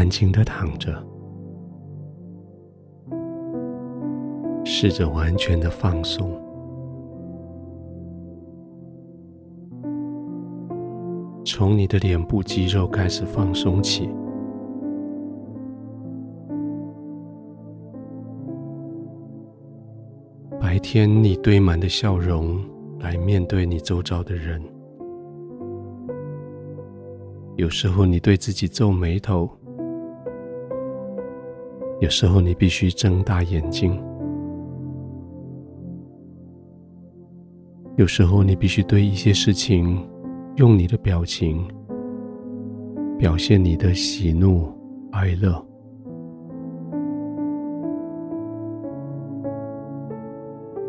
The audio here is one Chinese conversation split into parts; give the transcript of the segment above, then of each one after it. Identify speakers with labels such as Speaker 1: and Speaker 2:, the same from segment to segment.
Speaker 1: 安静的躺着，试着完全的放松，从你的脸部肌肉开始放松起。白天你堆满的笑容来面对你周遭的人，有时候你对自己皱眉头，有时候你必须睁大眼睛，有时候你必须对一些事情用你的表情表现你的喜怒哀乐。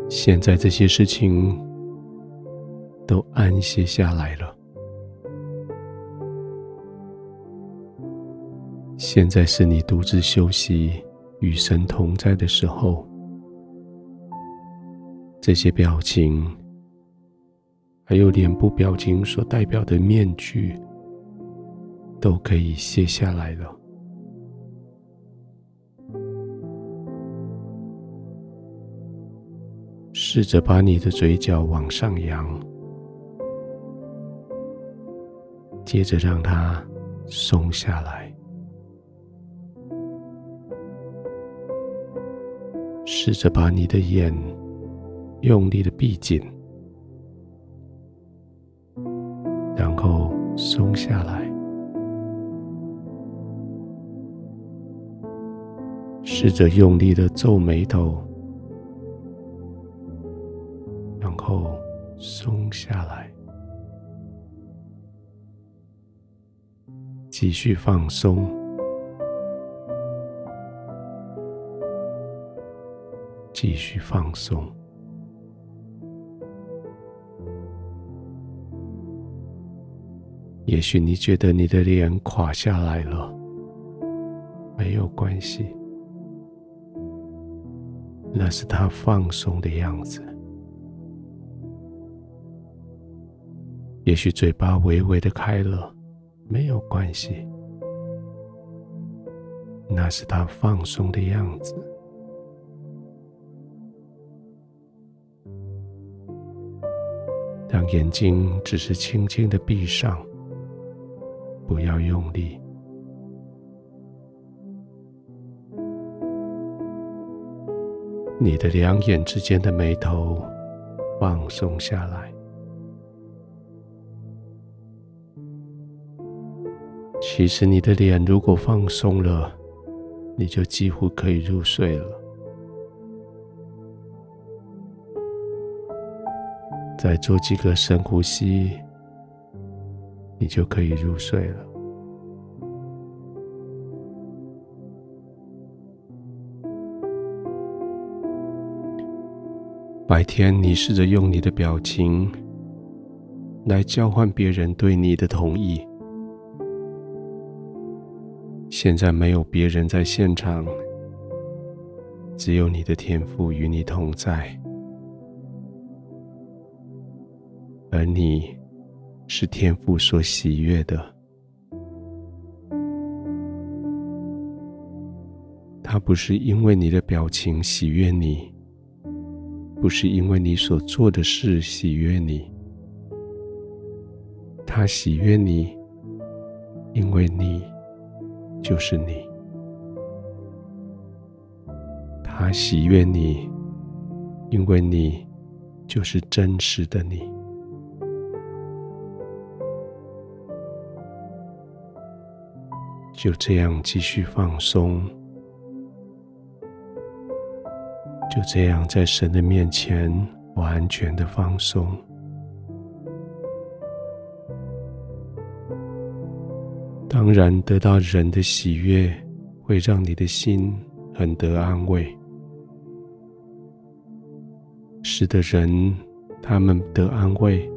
Speaker 1: 现在这些事情都安歇下来了。现在是你独自休息、与神同在的时候。这些表情，还有脸部表情所代表的面具，都可以卸下来了。试着把你的嘴角往上扬，接着让它松下来。试着把你的眼用力的闭紧，然后松下来。试着用力的皱眉头。然后松下来，继续放松，继续放松。也许你觉得你的脸垮下来了，没有关系，那是他放松的样子。也许嘴巴微微的开了，没有关系，那是他放松的样子。让眼睛只是轻轻的闭上，不要用力。你的两眼之间的眉头放松下来。其实你的脸如果放松了，你就几乎可以入睡了。再做几个深呼吸，你就可以入睡了。白天你试着用你的表情来交换别人对你的同意。现在没有别人在现场，只有你的天赋与你同在，而你是天父所喜悦的。他不是因为你的表情喜悦你，不是因为你所做的事喜悦你，他喜悦你，因为你。就是你，他喜悦你，因为你就是真实的你。就这样继续放松，就这样在神的面前完全的放松。当然，得到人的喜悦会让你的心很得安慰，使得人他们得安慰，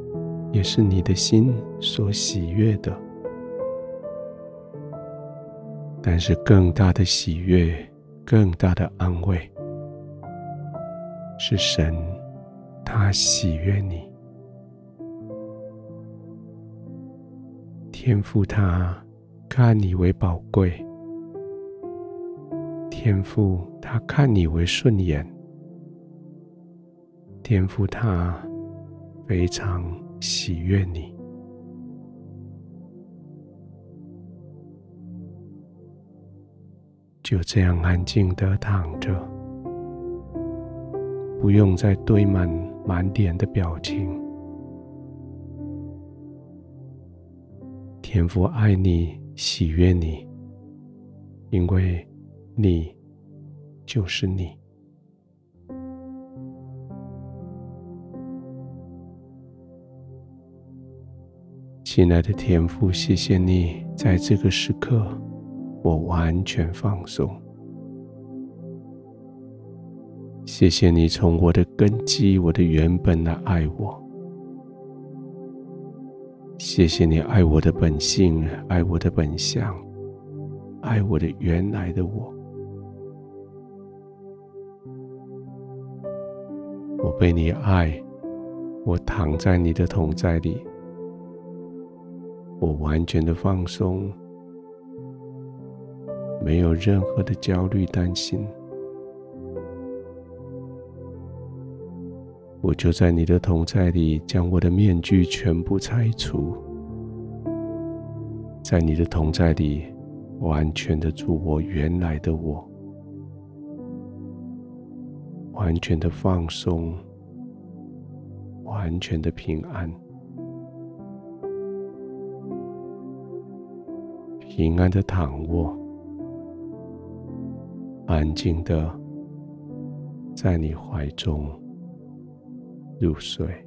Speaker 1: 也是你的心所喜悦的。但是，更大的喜悦、更大的安慰，是神他喜悦你，天父他。看你为宝贵，天父他看你为顺眼，天父他非常喜悦你，就这样安静的躺着，不用再堆满满脸的表情。天父爱你，喜悦你，因为你就是你。亲爱的天父，谢谢你在这个时刻，我完全放松。谢谢你从我的根基，我的原本来爱我。谢谢你爱我的本性，爱我的本相，爱我的原来的我。我被你爱，我躺在你的同在里，我完全的放松，没有任何的焦虑担心。我就在你的同在里，将我的面具全部拆除，在你的同在里，完全的做我原来的我，完全的放松，完全的平安，平安的躺卧，安静的在你怀中。入睡。